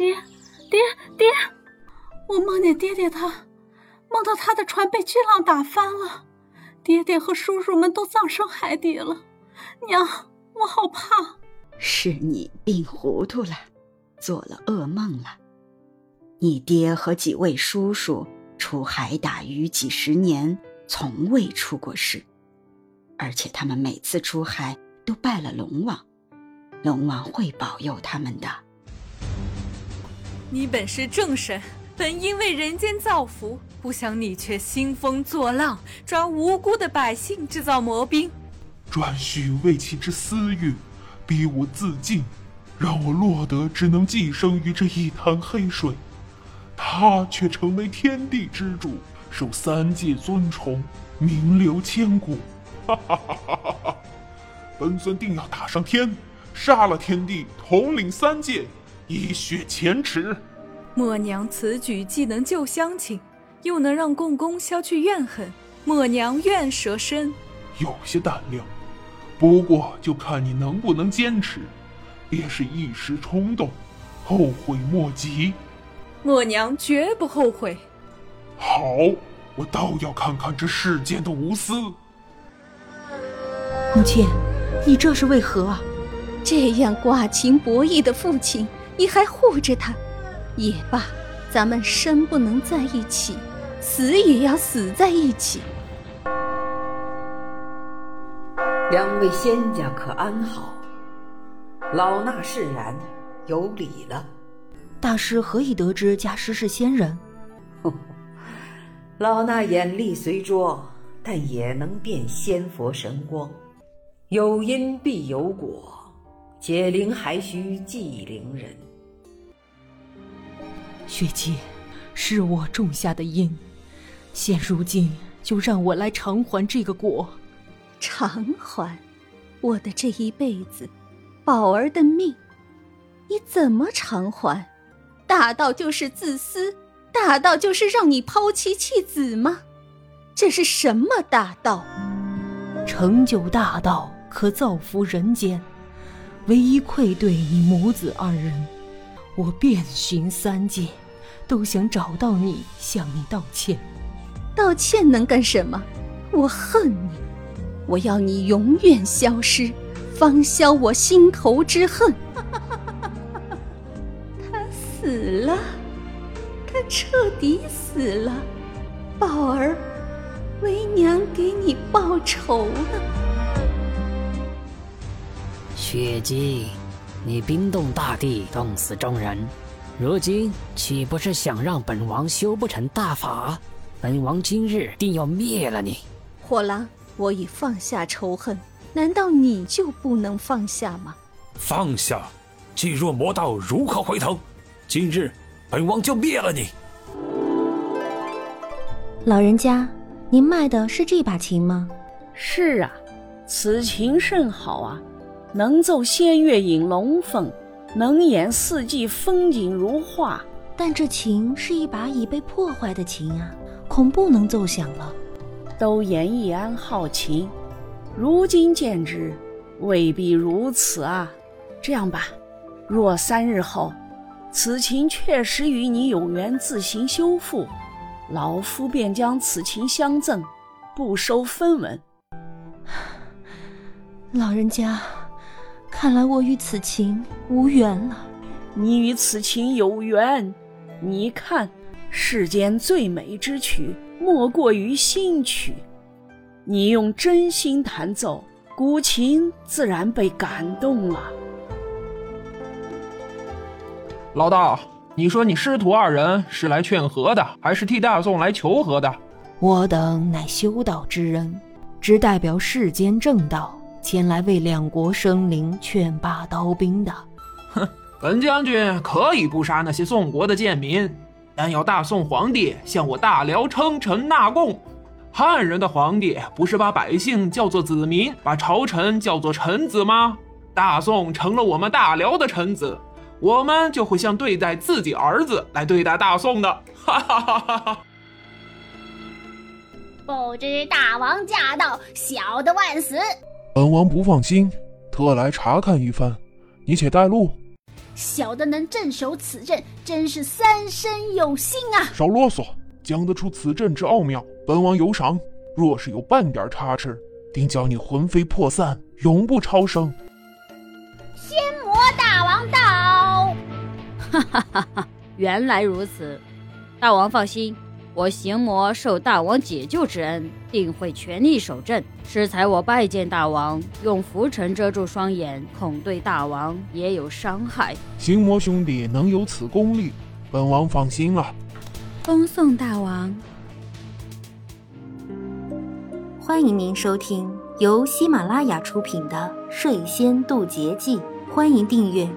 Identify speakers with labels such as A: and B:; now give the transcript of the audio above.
A: 爹，爹，爹！我梦见爹爹他，梦到他的船被巨浪打翻了，爹爹和叔叔们都葬身海底了。娘，我好怕。
B: 是你病糊涂了，做了噩梦了。你爹和几位叔叔出海打鱼几十年，从未出过事，而且他们每次出海都拜了龙王，龙王会保佑他们的。
C: 你本是正神，本应为人间造福，不想你却兴风作浪，抓无辜的百姓制造魔兵，
D: 专许为其之私欲，逼我自尽，让我落得只能寄生于这一潭黑水。他却成为天地之主，受三界尊崇，名留千古。哈哈哈哈哈！本尊定要打上天，杀了天帝，统领三界。以雪前耻，
C: 默娘此举既能救乡亲，又能让共工消去怨恨，默娘愿舍身。
D: 有些胆量，不过就看你能不能坚持，别是一时冲动，后悔莫及。
C: 默娘绝不后悔。
D: 好，我倒要看看这世间的无私。
E: 母亲，你这是为何啊？
F: 这样寡情薄义的父亲。你还护着他，也罢，咱们生不能在一起，死也要死在一起。
G: 两位仙家可安好？老衲释然，有礼了。
E: 大师何以得知家师是仙人？
G: 老衲眼力虽拙，但也能辨仙佛神光。有因必有果，解铃还须系铃人。
E: 雪姬，是我种下的因，现如今就让我来偿还这个果。
F: 偿还我的这一辈子，宝儿的命，你怎么偿还？大道就是自私，大道就是让你抛妻弃子吗？这是什么大道？
E: 成就大道可造福人间，唯一愧对你母子二人。我遍寻三界，都想找到你，向你道歉。
F: 道歉能干什么？我恨你，我要你永远消失，方消我心头之恨。他死了，他彻底死了。宝儿，为娘给你报仇了。
H: 雪姬。你冰冻大地，冻死众人，如今岂不是想让本王修不成大法？本王今日定要灭了你！
F: 火狼，我已放下仇恨，难道你就不能放下吗？
I: 放下？既若魔道，如何回头？今日本王就灭了你！
J: 老人家，您卖的是这把琴吗？
K: 是啊，此琴甚好啊。能奏仙乐引龙凤，能演四季风景如画。
J: 但这琴是一把已被破坏的琴啊，恐不能奏响了。
K: 都言易安好琴，如今见之，未必如此啊。这样吧，若三日后，此琴确实与你有缘自行修复，老夫便将此琴相赠，不收分文。
J: 老人家。看来我与此情无缘了。
K: 你与此情有缘，你看，世间最美之曲，莫过于新曲。你用真心弹奏，古琴自然被感动了。
L: 老道，你说你师徒二人是来劝和的，还是替大宋来求和的？
E: 我等乃修道之人，只代表世间正道。前来为两国生灵劝罢刀兵的，
L: 哼！本将军可以不杀那些宋国的贱民，但要大宋皇帝向我大辽称臣纳贡。汉人的皇帝不是把百姓叫做子民，把朝臣叫做臣子吗？大宋成了我们大辽的臣子，我们就会像对待自己儿子来对待大宋的。哈哈哈哈哈！
M: 不知大王驾到，小的万死。
D: 本王不放心，特来查看一番，你且带路。
M: 小的能镇守此阵，真是三生有幸啊！
D: 少啰嗦，讲得出此阵之奥妙，本王有赏。若是有半点差池，定叫你魂飞魄散，永不超生。
M: 仙魔大王到！
N: 哈哈哈哈！原来如此，大王放心，我行魔受大王解救之恩，定会全力守阵。适才我拜见大王，用浮尘遮住双眼，恐对大王也有伤害。
D: 行魔兄弟能有此功力，本王放心了。
J: 恭送大王。欢迎您收听由喜马拉雅出品的《睡仙渡劫记》，欢迎订阅。